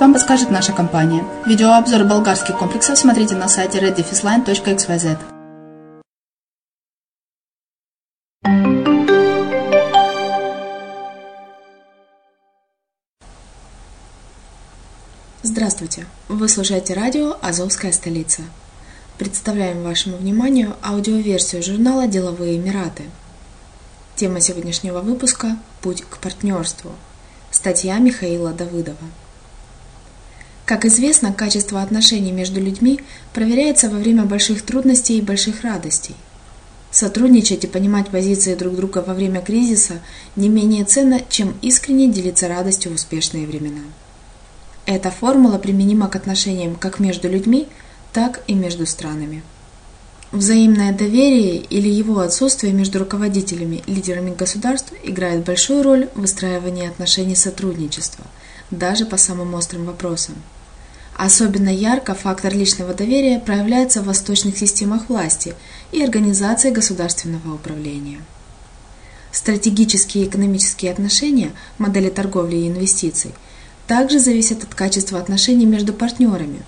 вам подскажет наша компания. Видеообзор болгарских комплексов смотрите на сайте reddefisline.xyz. Здравствуйте! Вы слушаете радио «Азовская столица». Представляем вашему вниманию аудиоверсию журнала «Деловые Эмираты». Тема сегодняшнего выпуска – «Путь к партнерству». Статья Михаила Давыдова. Как известно, качество отношений между людьми проверяется во время больших трудностей и больших радостей. Сотрудничать и понимать позиции друг друга во время кризиса не менее ценно, чем искренне делиться радостью в успешные времена. Эта формула применима к отношениям как между людьми, так и между странами. Взаимное доверие или его отсутствие между руководителями лидерами государств играет большую роль в выстраивании отношений сотрудничества, даже по самым острым вопросам. Особенно ярко фактор личного доверия проявляется в восточных системах власти и организации государственного управления. Стратегические и экономические отношения, модели торговли и инвестиций, также зависят от качества отношений между партнерами.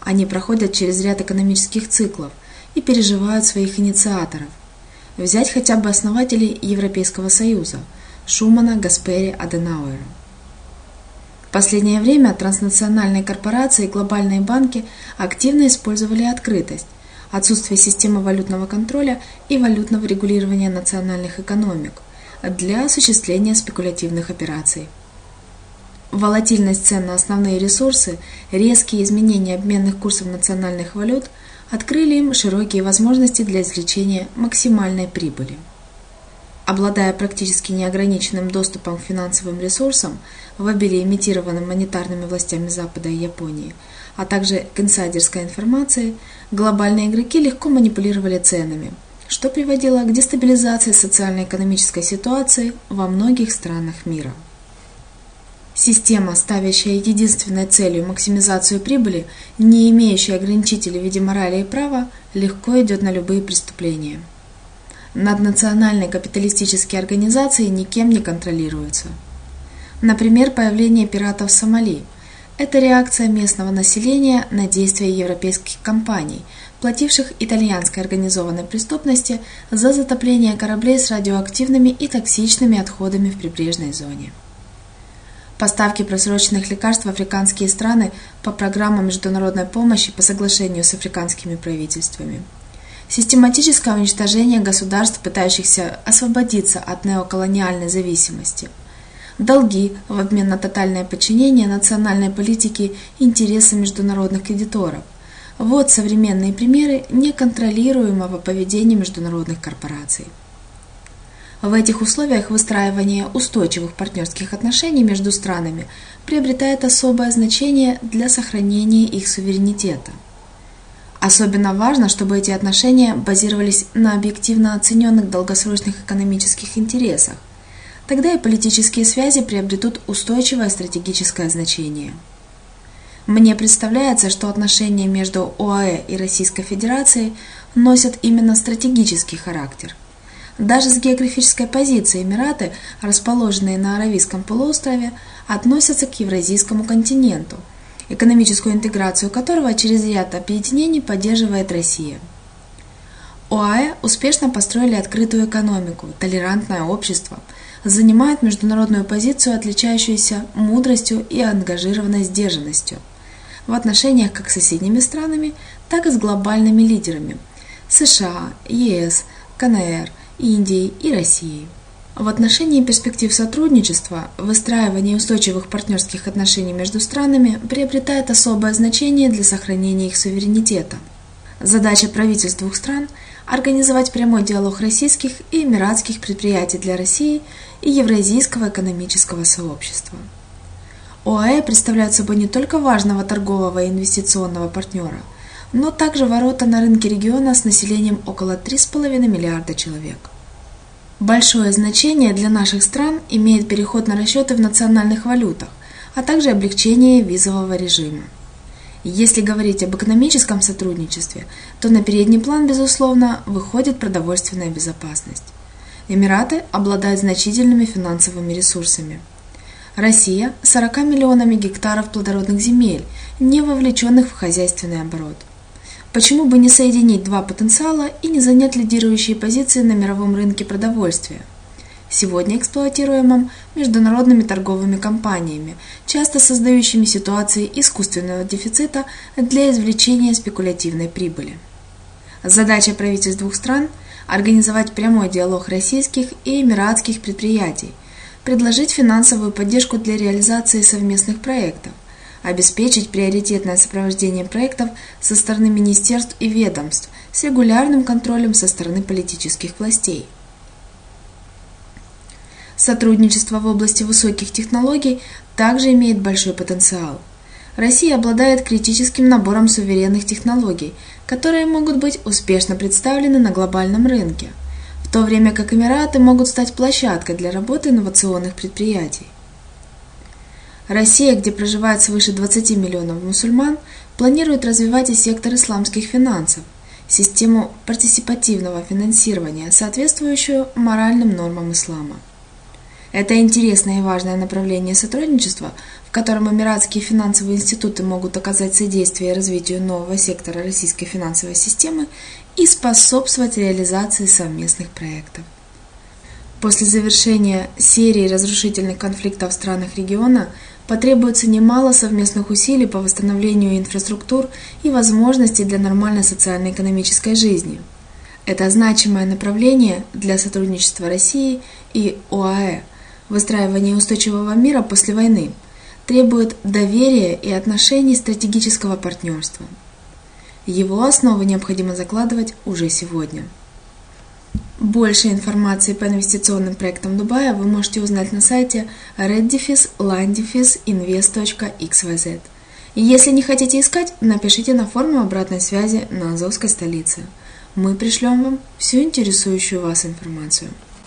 Они проходят через ряд экономических циклов – и переживают своих инициаторов. Взять хотя бы основателей Европейского Союза – Шумана, Гаспери, Аденауэра. В последнее время транснациональные корпорации и глобальные банки активно использовали открытость, отсутствие системы валютного контроля и валютного регулирования национальных экономик для осуществления спекулятивных операций. Волатильность цен на основные ресурсы, резкие изменения обменных курсов национальных валют – открыли им широкие возможности для извлечения максимальной прибыли. Обладая практически неограниченным доступом к финансовым ресурсам в обилии имитированным монетарными властями Запада и Японии, а также к инсайдерской информации, глобальные игроки легко манипулировали ценами, что приводило к дестабилизации социально-экономической ситуации во многих странах мира. Система, ставящая единственной целью максимизацию прибыли, не имеющая ограничителей в виде морали и права, легко идет на любые преступления. Наднациональные капиталистические организации никем не контролируются. Например, появление пиратов в Сомали – это реакция местного населения на действия европейских компаний, плативших итальянской организованной преступности за затопление кораблей с радиоактивными и токсичными отходами в прибрежной зоне. Поставки просроченных лекарств в африканские страны по программам международной помощи по соглашению с африканскими правительствами. Систематическое уничтожение государств, пытающихся освободиться от неоколониальной зависимости. Долги в обмен на тотальное подчинение национальной политике интересам международных кредиторов. Вот современные примеры неконтролируемого поведения международных корпораций. В этих условиях выстраивание устойчивых партнерских отношений между странами приобретает особое значение для сохранения их суверенитета. Особенно важно, чтобы эти отношения базировались на объективно оцененных долгосрочных экономических интересах. Тогда и политические связи приобретут устойчивое стратегическое значение. Мне представляется, что отношения между ОАЭ и Российской Федерацией носят именно стратегический характер – даже с географической позиции Эмираты, расположенные на Аравийском полуострове, относятся к Евразийскому континенту, экономическую интеграцию которого через ряд объединений поддерживает Россия. ОАЭ успешно построили открытую экономику, толерантное общество, занимают международную позицию, отличающуюся мудростью и ангажированной сдержанностью в отношениях как с соседними странами, так и с глобальными лидерами – США, ЕС, КНР, Индией и Россией. В отношении перспектив сотрудничества выстраивание устойчивых партнерских отношений между странами приобретает особое значение для сохранения их суверенитета. Задача правительств двух стран – организовать прямой диалог российских и эмиратских предприятий для России и Евразийского экономического сообщества. ОАЭ представляют собой не только важного торгового и инвестиционного партнера – но также ворота на рынке региона с населением около 3,5 миллиарда человек. Большое значение для наших стран имеет переход на расчеты в национальных валютах, а также облегчение визового режима. Если говорить об экономическом сотрудничестве, то на передний план, безусловно, выходит продовольственная безопасность. Эмираты обладают значительными финансовыми ресурсами. Россия – 40 миллионами гектаров плодородных земель, не вовлеченных в хозяйственный оборот. Почему бы не соединить два потенциала и не занять лидирующие позиции на мировом рынке продовольствия? Сегодня эксплуатируемым международными торговыми компаниями, часто создающими ситуации искусственного дефицита для извлечения спекулятивной прибыли. Задача правительств двух стран – организовать прямой диалог российских и эмиратских предприятий, предложить финансовую поддержку для реализации совместных проектов, обеспечить приоритетное сопровождение проектов со стороны министерств и ведомств с регулярным контролем со стороны политических властей. Сотрудничество в области высоких технологий также имеет большой потенциал. Россия обладает критическим набором суверенных технологий, которые могут быть успешно представлены на глобальном рынке, в то время как Эмираты могут стать площадкой для работы инновационных предприятий. Россия, где проживает свыше 20 миллионов мусульман, планирует развивать и сектор исламских финансов, систему партисипативного финансирования, соответствующую моральным нормам ислама. Это интересное и важное направление сотрудничества, в котором Эмиратские финансовые институты могут оказать содействие развитию нового сектора российской финансовой системы и способствовать реализации совместных проектов. После завершения серии разрушительных конфликтов в странах региона потребуется немало совместных усилий по восстановлению инфраструктур и возможностей для нормальной социально-экономической жизни. Это значимое направление для сотрудничества России и ОАЭ – Выстраивание устойчивого мира после войны требует доверия и отношений стратегического партнерства. Его основы необходимо закладывать уже сегодня. Больше информации по инвестиционным проектам Дубая вы можете узнать на сайте reddefislanddefisinvest.xyz. И если не хотите искать, напишите на форму обратной связи на Азовской столице. Мы пришлем вам всю интересующую вас информацию.